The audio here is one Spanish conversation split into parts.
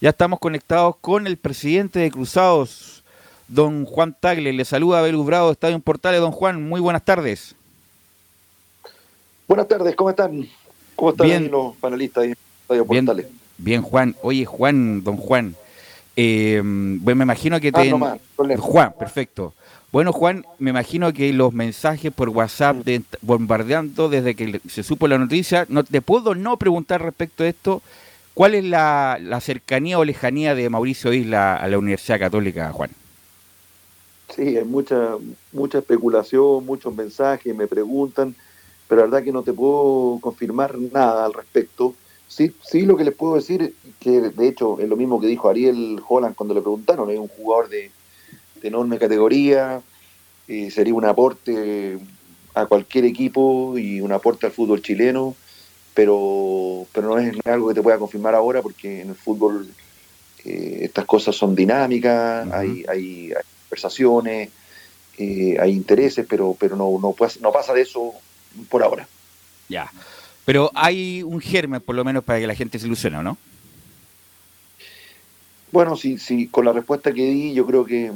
Ya estamos conectados con el presidente de Cruzados, don Juan Tagle. Le saluda Belus Bravo, Estadio Portales. Don Juan, muy buenas tardes. Buenas tardes, ¿cómo están? ¿Cómo están bien, los panelistas de Estadio Portales? Bien, Juan. Oye, Juan, don Juan. Eh, bueno, me imagino que ah, te... no más, Juan, perfecto. Bueno, Juan, me imagino que los mensajes por WhatsApp de, bombardeando desde que se supo la noticia, no te puedo no preguntar respecto a esto, ¿cuál es la, cercanía o lejanía de Mauricio Isla a la Universidad Católica, Juan? Sí, hay mucha, mucha especulación, muchos mensajes, me preguntan, pero la verdad que no te puedo confirmar nada al respecto. Sí, sí lo que les puedo decir, que de hecho es lo mismo que dijo Ariel Holland cuando le preguntaron, es un jugador de, de enorme categoría, eh, sería un aporte a cualquier equipo y un aporte al fútbol chileno, pero, pero no es algo que te pueda confirmar ahora porque en el fútbol eh, estas cosas son dinámicas, uh -huh. hay, hay, hay, conversaciones, eh, hay intereses, pero, pero no, no, no pasa de eso por ahora. Ya. Pero hay un germen, por lo menos, para que la gente se ilusione, ¿no? Bueno, sí, sí, con la respuesta que di, yo creo que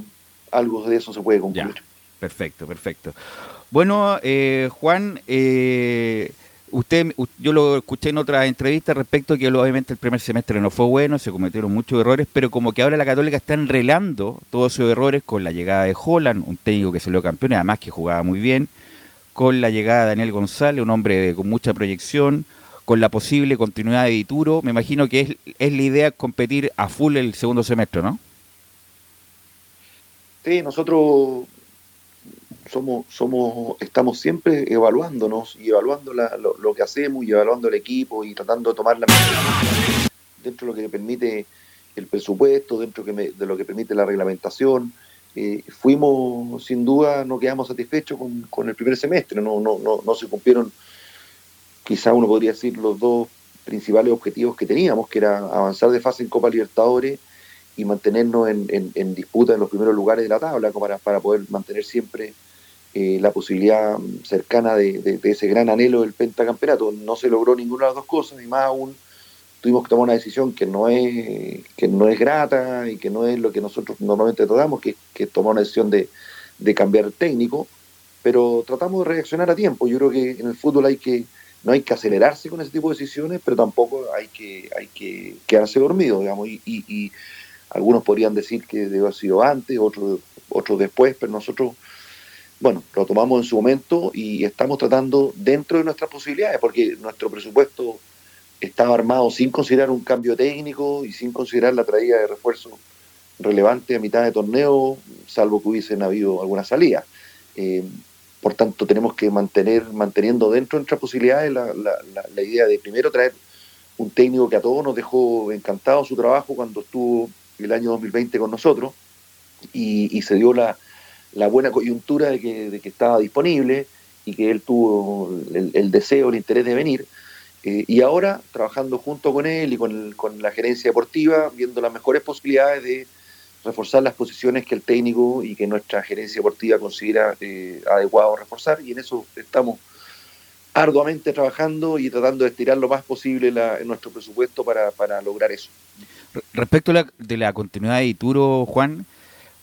algo de eso se puede concluir. Ya. Perfecto, perfecto. Bueno, eh, Juan, eh, usted, yo lo escuché en otra entrevista respecto que obviamente el primer semestre no fue bueno, se cometieron muchos errores, pero como que ahora la Católica está enrelando todos esos errores con la llegada de Holland, un técnico que salió campeón y además que jugaba muy bien, con la llegada de Daniel González, un hombre de, con mucha proyección, con la posible continuidad de Dituro, me imagino que es, es la idea competir a full el segundo semestre, ¿no? Sí, nosotros somos, somos, estamos siempre evaluándonos y evaluando la, lo, que hacemos y evaluando el equipo y tratando de tomar la dentro de lo que permite el presupuesto, dentro de lo que permite la reglamentación. Eh, fuimos, sin duda, no quedamos satisfechos con, el primer semestre, no, no, no, no se cumplieron, quizá uno podría decir, los dos principales objetivos que teníamos, que era avanzar de fase en Copa Libertadores y mantenernos en, en, en, disputa en los primeros lugares de la tabla para, para poder mantener siempre eh, la posibilidad cercana de, ese gran anhelo del pentacampeonato. No se logró ninguna de las dos cosas y más aún tuvimos que tomar una decisión que no es, que no es grata y que no es lo que nosotros normalmente tratamos, que, que tomar una decisión de, de cambiar técnico, pero tratamos de reaccionar a tiempo. Yo creo que en el fútbol hay que, no hay que acelerarse con ese tipo de decisiones, pero tampoco hay que, hay que quedarse dormido, digamos, y, y, y algunos podrían decir que debe haber sido antes, otros, otros después, pero nosotros, bueno, lo tomamos en su momento y estamos tratando dentro de nuestras posibilidades, porque nuestro presupuesto estaba armado sin considerar un cambio técnico y sin considerar la traída de refuerzo relevante a mitad de torneo, salvo que hubiesen habido alguna salida. Eh, por tanto, tenemos que mantener, manteniendo dentro de nuestras posibilidades la, la, la, la idea de primero traer un técnico que a todos nos dejó encantado su trabajo cuando estuvo el año 2020 con nosotros y, y se dio la, la, buena coyuntura de que, de que, estaba disponible y que él tuvo el, deseo, el interés de venir. Eh, y ahora, trabajando junto con él y con, el, con, la gerencia deportiva, viendo las mejores posibilidades de reforzar las posiciones que el técnico y que nuestra gerencia deportiva considera eh, adecuado reforzar. Y en eso estamos arduamente trabajando y tratando de estirar lo más posible en nuestro presupuesto para, para lograr eso. Respecto de la continuidad de Ituro, Juan,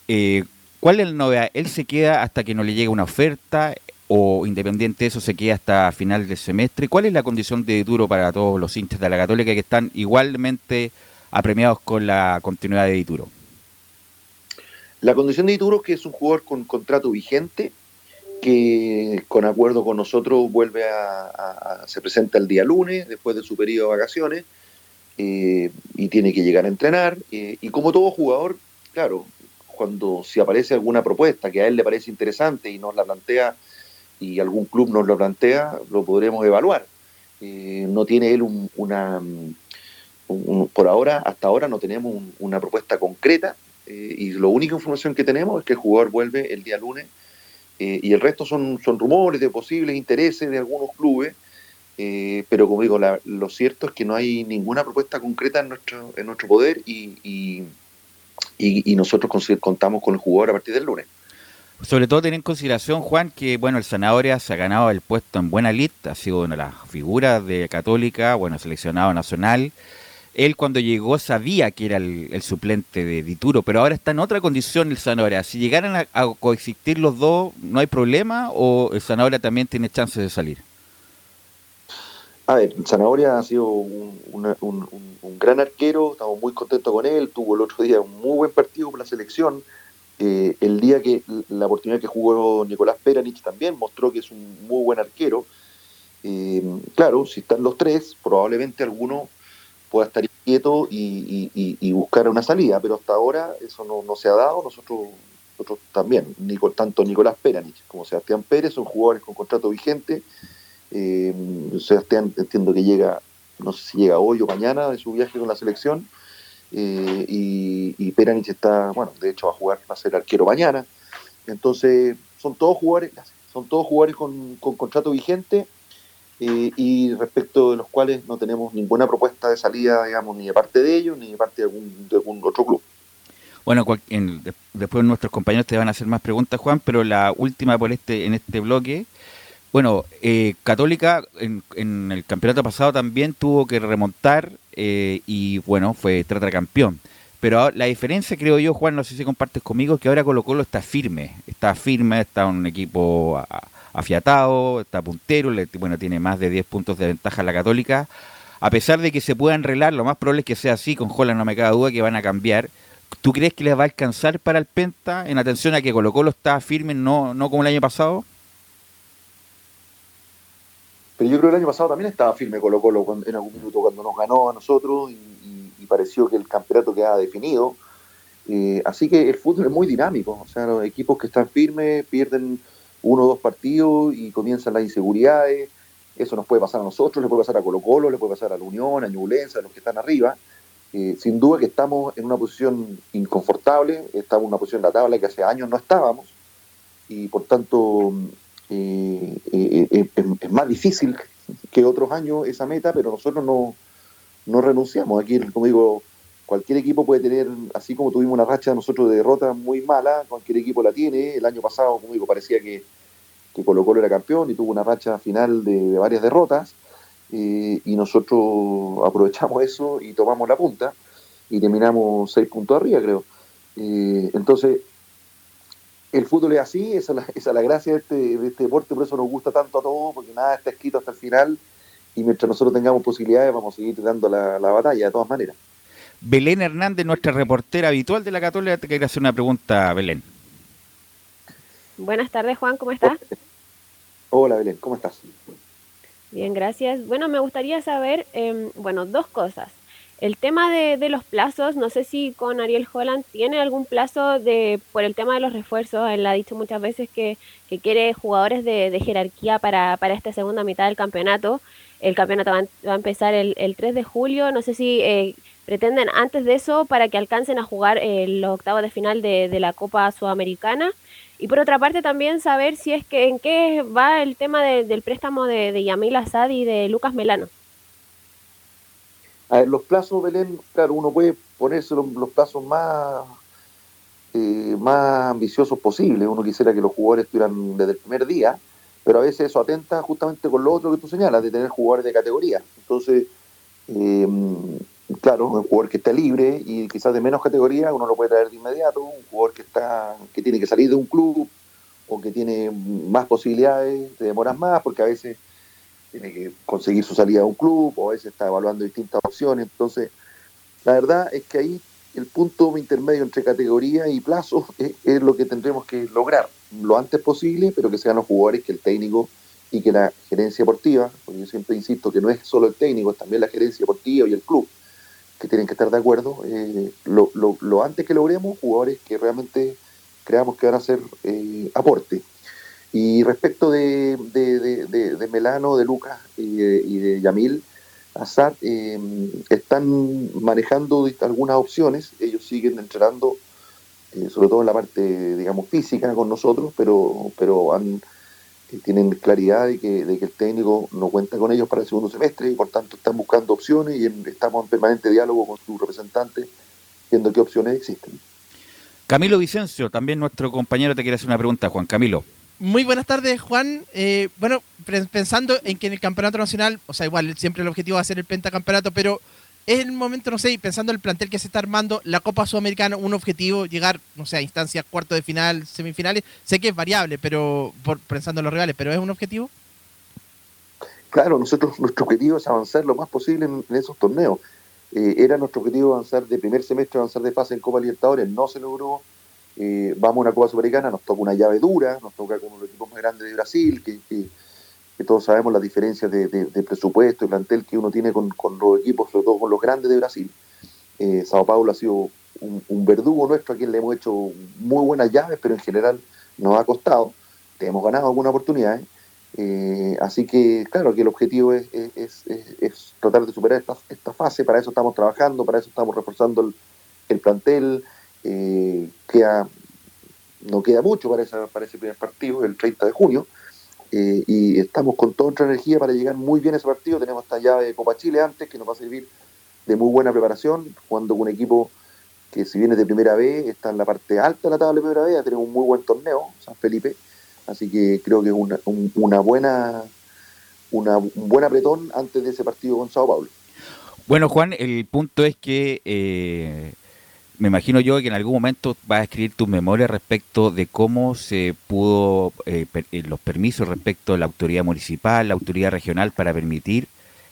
eh, ¿cuál es la novedad? ¿Él se queda hasta que no le llegue una oferta o independiente de eso se queda hasta final del semestre? ¿Cuál es la condición de Ituro para todos los hinchas de la Católica que están igualmente apremiados con la continuidad de Ituro? La condición de Ituro es que es un jugador con contrato vigente, que con acuerdo con nosotros vuelve a se presenta el día lunes, después de su periodo de vacaciones, eh, y tiene que llegar a entrenar. Eh, y como todo jugador, claro, cuando si aparece alguna propuesta que a él le parece interesante y nos la plantea y algún club nos lo plantea, lo podremos evaluar. Eh, no tiene él un, una, un, por ahora, hasta ahora no tenemos un, una propuesta concreta eh, y la única información que tenemos es que el jugador vuelve el día lunes eh, y el resto son, son rumores de posibles intereses de algunos clubes pero como digo, la, lo cierto es que no hay ninguna propuesta concreta en nuestro, en nuestro poder y, y, y, y nosotros contamos con el jugador a partir del lunes. Sobre todo tener en consideración, Juan, que bueno, el Zanahoria se ha ganado el puesto en buena lista, ha sido una de las figuras de Católica, bueno, seleccionado nacional, él cuando llegó sabía que era el, suplente de Dituro, pero ahora está en otra condición el Zanahoria. Si llegaran a, coexistir los dos, ¿no hay problema o el Zanahoria también tiene chances de salir? A ver, Zanahoria ha sido un, gran arquero, estamos muy contentos con él, tuvo el otro día un muy buen partido con la selección. Eh, el día que la oportunidad que jugó Nicolás Peranich también mostró que es un muy buen arquero. Eh, claro, si están los tres, probablemente alguno pueda estar quieto y, buscar una salida, pero hasta ahora eso no, se ha dado. Nosotros, nosotros también, tanto Nicolás Peranich como Sebastián Pérez son jugadores con contrato vigente. Eh, Sebastián entiendo que llega, no sé si llega hoy o mañana de su viaje con la selección. Eh, y, Peranich está, bueno, de hecho va a jugar, va a ser arquero mañana. Entonces, son todos jugadores, son todos jugadores con, con contrato vigente eh, y respecto de los cuales no tenemos ninguna propuesta de salida, digamos, ni de parte de ellos, ni de parte de algún, otro club. Bueno, después nuestros compañeros te van a hacer más preguntas, Juan, pero la última por este en este bloque. Bueno, eh, Católica en, el campeonato pasado también tuvo que remontar eh, y bueno, fue campeón. Pero la diferencia, creo yo, Juan, no sé si compartes conmigo, es que ahora Colo Colo está firme. Está firme, está un equipo afiatado, está puntero, bueno, tiene más de 10 puntos de ventaja la Católica. A pesar de que se pueda enrelar, lo más probable es que sea así, con Holland no me cabe duda que van a cambiar. ¿Tú crees que les va a alcanzar para el Penta en atención a que Colo Colo está firme, no, no como el año pasado? Pero yo creo que el año pasado también estaba firme Colo Colo en algún minuto cuando nos ganó a nosotros y, pareció que el campeonato quedaba definido. Eh, así que el fútbol es muy dinámico. O sea, los equipos que están firmes pierden uno o dos partidos y comienzan las inseguridades. Eso nos puede pasar a nosotros, le puede pasar a Colo Colo, le puede pasar a la Unión, a Ñublense, a los que están arriba. Eh, sin duda que estamos en una posición inconfortable, estamos en una posición de la tabla que hace años no estábamos y por tanto es, más difícil que otros años esa meta, pero nosotros no, no renunciamos. Aquí, como digo, cualquier equipo puede tener, así como tuvimos una racha nosotros de derrota muy mala, cualquier equipo la tiene. El año pasado, como digo, parecía que, que Colo Colo era campeón y tuvo una racha final de, varias derrotas. Y nosotros aprovechamos eso y tomamos la punta y terminamos seis puntos arriba, creo. Entonces, el fútbol es así, esa es la, gracia de este, de este deporte, por eso nos gusta tanto a todos, porque nada está escrito hasta el final y mientras nosotros tengamos posibilidades vamos a seguir dando la batalla de todas maneras. Belén Hernández, nuestra reportera habitual de la Católica, te quiere hacer una pregunta, Belén. Buenas tardes, Juan, ¿cómo estás? Hola, Belén, ¿cómo estás? Bien, gracias. Bueno, me gustaría saber, em, bueno, dos cosas. El tema de, los plazos, no sé si con Ariel Holland tiene algún plazo de por el tema de los refuerzos. Él ha dicho muchas veces que, quiere jugadores de, jerarquía para, para, esta segunda mitad del campeonato. El campeonato va, a empezar el, el, 3 de julio. No sé si eh, pretenden antes de eso para que alcancen a jugar eh, los octavos de final de, la Copa Sudamericana. Y por otra parte también saber si es que en qué va el tema del préstamo de, de Yamil Asad y de Lucas Melano. A ver, los plazos, Belén, claro, uno puede ponerse los, plazos más, eh, más ambiciosos posibles. Uno quisiera que los jugadores estuvieran desde el primer día, pero a veces eso atenta justamente con lo otro que tú señalas, de tener jugadores de categoría. Entonces, eh, claro, un jugador que está libre y quizás de menos categoría, uno lo puede traer de inmediato, un jugador que está, que tiene que salir de un club o que tiene más posibilidades, te demoras más, porque a veces tiene que conseguir su salida de un club, o a veces está evaluando distintas opciones. Entonces, la verdad es que ahí el punto intermedio entre categoría y plazo es, lo que tendremos que lograr lo antes posible, pero que sean los jugadores que el técnico y que la gerencia deportiva, porque yo siempre insisto que no es solo el técnico, es también la gerencia deportiva y el club, que tienen que estar de acuerdo. Eh, lo, lo, antes que logremos, jugadores que realmente creamos que van a hacer eh, aporte. Y respecto de, Melano, de Lucas y de, Yamil, Azad, eh, están manejando algunas opciones. Ellos siguen entrenando, sobre todo en la parte, digamos, física con nosotros, pero, pero han tienen claridad de que, el técnico no cuenta con ellos para el segundo semestre y por tanto están buscando opciones y estamos en permanente diálogo con sus representantes viendo qué opciones existen. Camilo Vicencio, también nuestro compañero te quiere hacer una pregunta, Juan Camilo. Muy buenas tardes, Juan. Eh, bueno, pensando en que en el campeonato nacional, o sea, igual siempre el objetivo va a ser el pentacampeonato, pero es el momento, no sé, pensando en el plantel que se está armando, la Copa Sudamericana, un objetivo, llegar, no sé, a instancias cuarto de final, semifinales. Sé que es variable, pero por, pensando en los rivales, pero ¿es un objetivo? Claro, nosotros, nuestro objetivo es avanzar lo más posible en, esos torneos. Eh, era nuestro objetivo avanzar de primer semestre, avanzar de fase en Copa Libertadores, no se logró. Eh, vamos a una Copa Sudamericana, nos toca una llave dura, nos toca con los equipos más grandes de Brasil, que que todos sabemos las diferencias de, presupuesto y plantel que uno tiene con, los equipos, sobre todo con los grandes de Brasil. Eh, Sao Paulo ha sido un, verdugo nuestro, a quien le hemos hecho muy buenas llaves, pero en general nos ha costado. Te hemos ganado alguna oportunidad. Eh, así que, claro, que el objetivo es, tratar de superar esta, fase. Para eso estamos trabajando, para eso estamos reforzando el, plantel. Eh, no queda mucho para, esa, ese primer partido, el 30 de junio. Eh, y estamos con toda nuestra energía para llegar muy bien a ese partido. Tenemos esta llave de Copa Chile antes que nos va a servir de muy buena preparación, jugando con un equipo que si viene de primera vez, está en la parte alta de la tabla de primera vez, tenemos un muy buen torneo, San Felipe, así que creo que es una, una buena una, un buen apretón antes de ese partido con Sao Paulo. Bueno, Juan, el punto es que eh, me imagino yo que en algún momento vas a escribir tu memoria respecto de cómo se pudo eh, eh, los permisos respecto a la autoridad municipal, la autoridad regional para permitir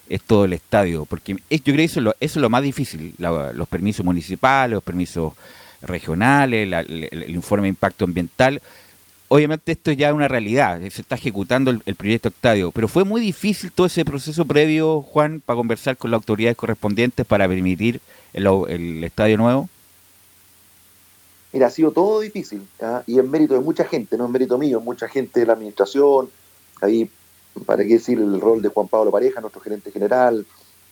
esto del estadio, porque yo creo que eso es lo, eso es lo más difícil, los permisos municipales, los permisos regionales, el, informe de impacto ambiental. Obviamente esto ya es una realidad, se está ejecutando el, proyecto estadio, pero fue muy difícil todo ese proceso previo, Juan, para conversar con las autoridades correspondientes para permitir el estadio nuevo. Mira, ha sido todo difícil y en mérito de mucha gente, no en mérito mío, mucha gente de la administración, ahí, para qué decir, el rol de Juan Pablo Pareja, nuestro gerente general,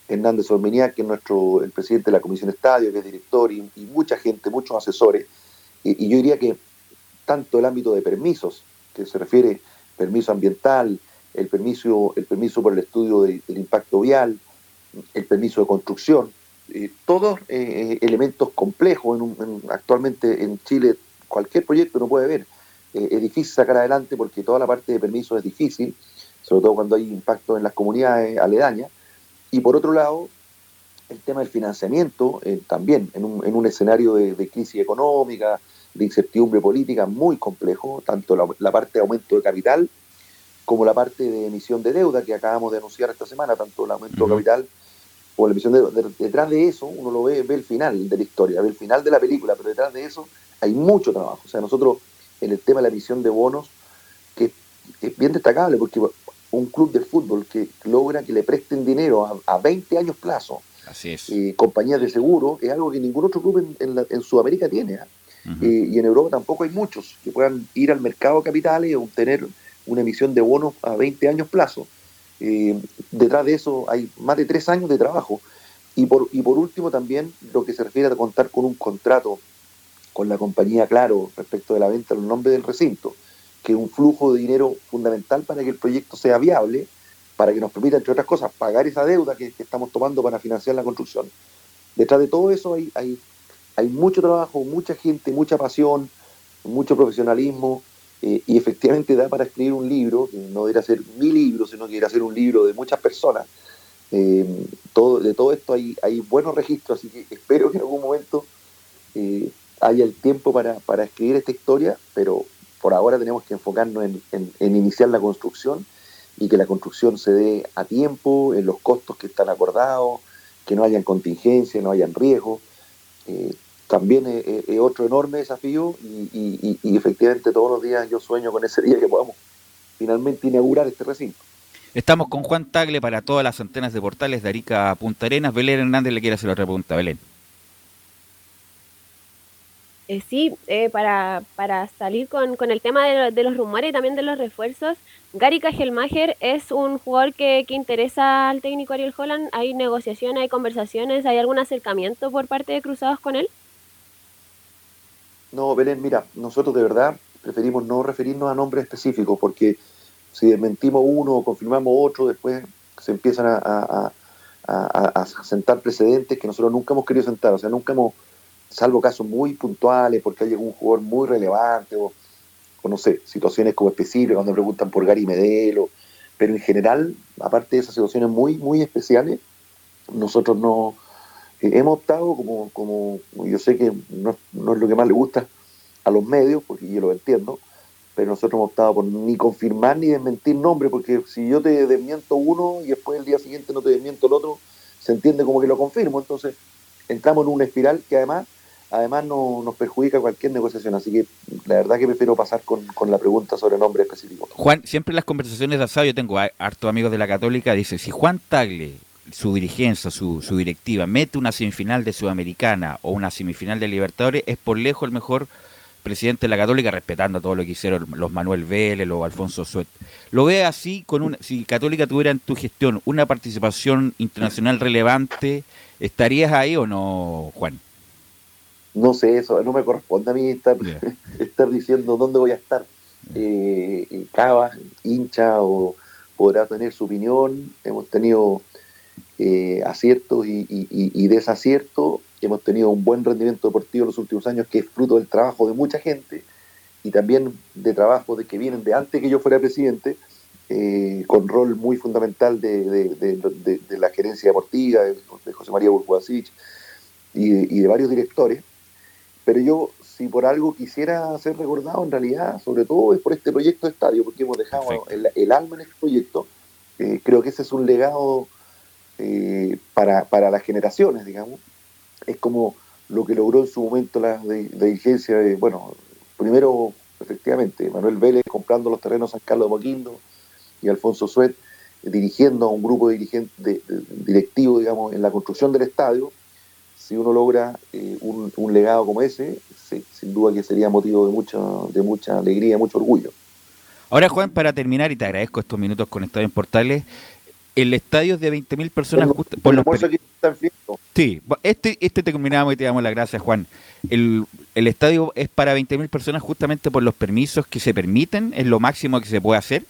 Hernández Ormeniak, que es nuestro, el presidente de la Comisión Estadio, que es director, y, mucha gente, muchos asesores. Y, yo diría que tanto el ámbito de permisos, que se refiere permiso ambiental, el permiso, el permiso por el estudio del impacto vial, el permiso de construcción, eh, todos eh, elementos complejos. actualmente en Chile cualquier proyecto no puede ver. Eh, es difícil sacar adelante porque toda la parte de permiso es difícil, sobre todo cuando hay impacto en las comunidades aledañas. Y por otro lado, el tema del financiamiento también, en un, escenario de, crisis económica, de incertidumbre política muy complejo, tanto la, parte de aumento de capital como la parte de emisión de deuda que acabamos de anunciar esta semana, tanto el aumento de capital o la visión de, detrás de eso, uno lo ve, ve el final de la historia, ve el final de la película, pero detrás de eso hay mucho trabajo. O sea, nosotros en el tema de la emisión de bonos, que es bien destacable, porque un club de fútbol que logra que le presten dinero a, 20 años plazo, Así es. Eh, compañías de seguro, es algo que ningún otro club en, Sudamérica tiene. ¿ah? Eh, y en Europa tampoco hay muchos que puedan ir al mercado de capitales y obtener una emisión de bonos a 20 años plazo. Eh, detrás de eso hay más de tres años de trabajo. Y por, y por último también lo que se refiere a contar con un contrato con la compañía Claro respecto de la venta del nombre del recinto, que es un flujo de dinero fundamental para que el proyecto sea viable, para que nos permita, entre otras cosas, pagar esa deuda que, estamos tomando para financiar la construcción. Detrás de todo eso hay, hay, hay mucho trabajo, mucha gente, mucha pasión, mucho profesionalismo, eh, y efectivamente da para escribir un libro, que no debería ser mi libro, sino que debería ser un libro de muchas personas. Eh, todo, de todo esto hay, buenos registros, así que espero que en algún momento eh, haya el tiempo para, escribir esta historia, pero por ahora tenemos que enfocarnos en, iniciar la construcción y que la construcción se dé a tiempo, en los costos que están acordados, que no hayan contingencias, no hayan riesgos también es, otro enorme desafío y, efectivamente todos los días yo sueño con ese día que podamos finalmente inaugurar este recinto. Estamos con Juan Tagle para todas las antenas de portales de Arica a Punta Arenas. Belén Hernández le quiere hacer otra pregunta. Belén. Eh, sí, eh, para, para salir con, con el tema de, los rumores y también de los refuerzos, Gary Kajelmacher es un jugador que, que, interesa al técnico Ariel Holland. ¿Hay negociaciones, hay conversaciones, hay algún acercamiento por parte de Cruzados con él? No, Belén, mira, nosotros de verdad preferimos no referirnos a nombres específicos porque si desmentimos uno o confirmamos otro, después se empiezan a, sentar precedentes que nosotros nunca hemos querido sentar. O sea, nunca hemos, salvo casos muy puntuales, porque hay algún jugador muy relevante o, no sé, situaciones como específicas, cuando preguntan por Gary Medelo. Pero en general, aparte de esas situaciones muy, muy especiales, nosotros no, hemos optado, como, como yo sé que no, no, es lo que más le gusta a los medios, porque yo lo entiendo, pero nosotros hemos optado por ni confirmar ni desmentir nombres, porque si yo te desmiento uno y después el día siguiente no te desmiento el otro, se entiende como que lo confirmo. Entonces entramos en una espiral que además además no, nos perjudica cualquier negociación. Así que la verdad que prefiero pasar con, la pregunta sobre nombre específico. Juan, siempre en las conversaciones de asado, yo tengo hartos amigos de la Católica, dice, si Juan Tagle, su dirigencia, su, su directiva, mete una semifinal de Sudamericana o una semifinal de Libertadores, es por lejos el mejor presidente de la Católica, respetando todo lo que hicieron los Manuel Vélez, los Alfonso Suet. ¿Lo ve así, con una, si Católica tuviera en tu gestión una participación internacional relevante, estarías ahí o no, Juan? No sé, eso no me corresponde a mí estar, estar diciendo dónde voy a estar. Eh, Cava, hincha, o podrá tener su opinión. Hemos tenido eh, aciertos y, y, desaciertos. Hemos tenido un buen rendimiento deportivo en los últimos años, que es fruto del trabajo de mucha gente y también de trabajo de que vienen de antes que yo fuera presidente, eh, con rol muy fundamental de, la gerencia deportiva, de, José María Burguasich y, de varios directores. Pero yo, si por algo quisiera ser recordado, en realidad, sobre todo es por este proyecto de estadio, porque hemos dejado el, alma en este proyecto. Eh, creo que ese es un legado eh, para, para las generaciones, digamos. Es como lo que logró en su momento la dirigencia de, bueno, primero, efectivamente, Manuel Vélez comprando los terrenos San Carlos de Moquindo y Alfonso Suet dirigiendo a un grupo de, de, directivo, digamos, en la construcción del estadio. Si uno logra eh, un, un, legado como ese, sin duda que sería motivo de mucha, de mucha alegría, mucho orgullo. Ahora, Juan, para terminar, y te agradezco estos minutos con Estadio en Portales, el estadio es de 20.000 personas. por los aquí está Sí, este, este te combinamos y te damos las gracias, Juan. El, el estadio es para 20.000 personas justamente por los permisos que se permiten, es lo máximo que se puede hacer.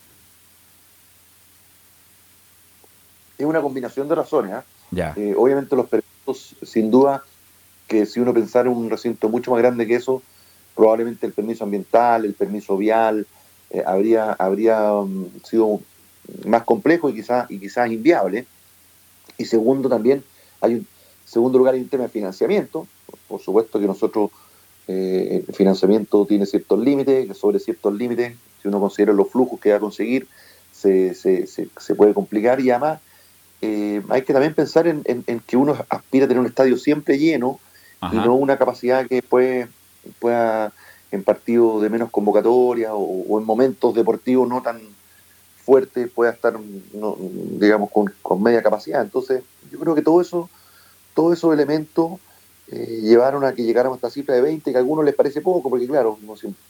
Es una combinación de razones. ¿eh? Eh, obviamente los permisos, sin duda, que si uno pensara en un recinto mucho más grande que eso, probablemente el permiso ambiental, el permiso vial, eh, habría, habría um, sido más complejo y quizás y quizás inviable. Y segundo también, hay un segundo lugar hay un tema de financiamiento. Por supuesto que nosotros eh, el financiamiento tiene ciertos límites, que sobre ciertos límites, si uno considera los flujos que va a conseguir, se, se, se, puede complicar y además eh, hay que también pensar en, que uno aspira a tener un estadio siempre lleno y no una capacidad que puede, pueda en partidos de menos convocatoria o, en momentos deportivos no tan fuerte pueda estar, digamos, con, media capacidad. Entonces, yo creo que todo eso, todos esos elementos eh, llevaron a que llegáramos a esta cifra de 20, que a algunos les parece poco, porque claro,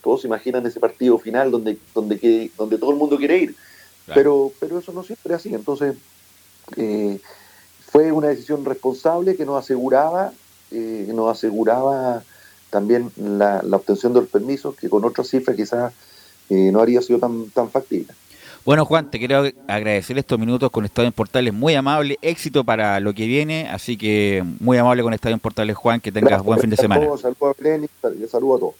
todos se imaginan ese partido final donde, donde, donde todo el mundo quiere ir, pero, pero eso no siempre es así. Entonces, eh, fue una decisión responsable que nos aseguraba, eh, nos aseguraba también la, obtención de los permisos, que con otras cifras quizás no habría sido tan, tan factible. Bueno, Juan, te quiero agradecer estos minutos con Estadio en Portales, muy amable, éxito para lo que viene, así que muy amable con Estadio en Portales, Juan, que tengas buen fin de semana. Saludos, a saludos a todos.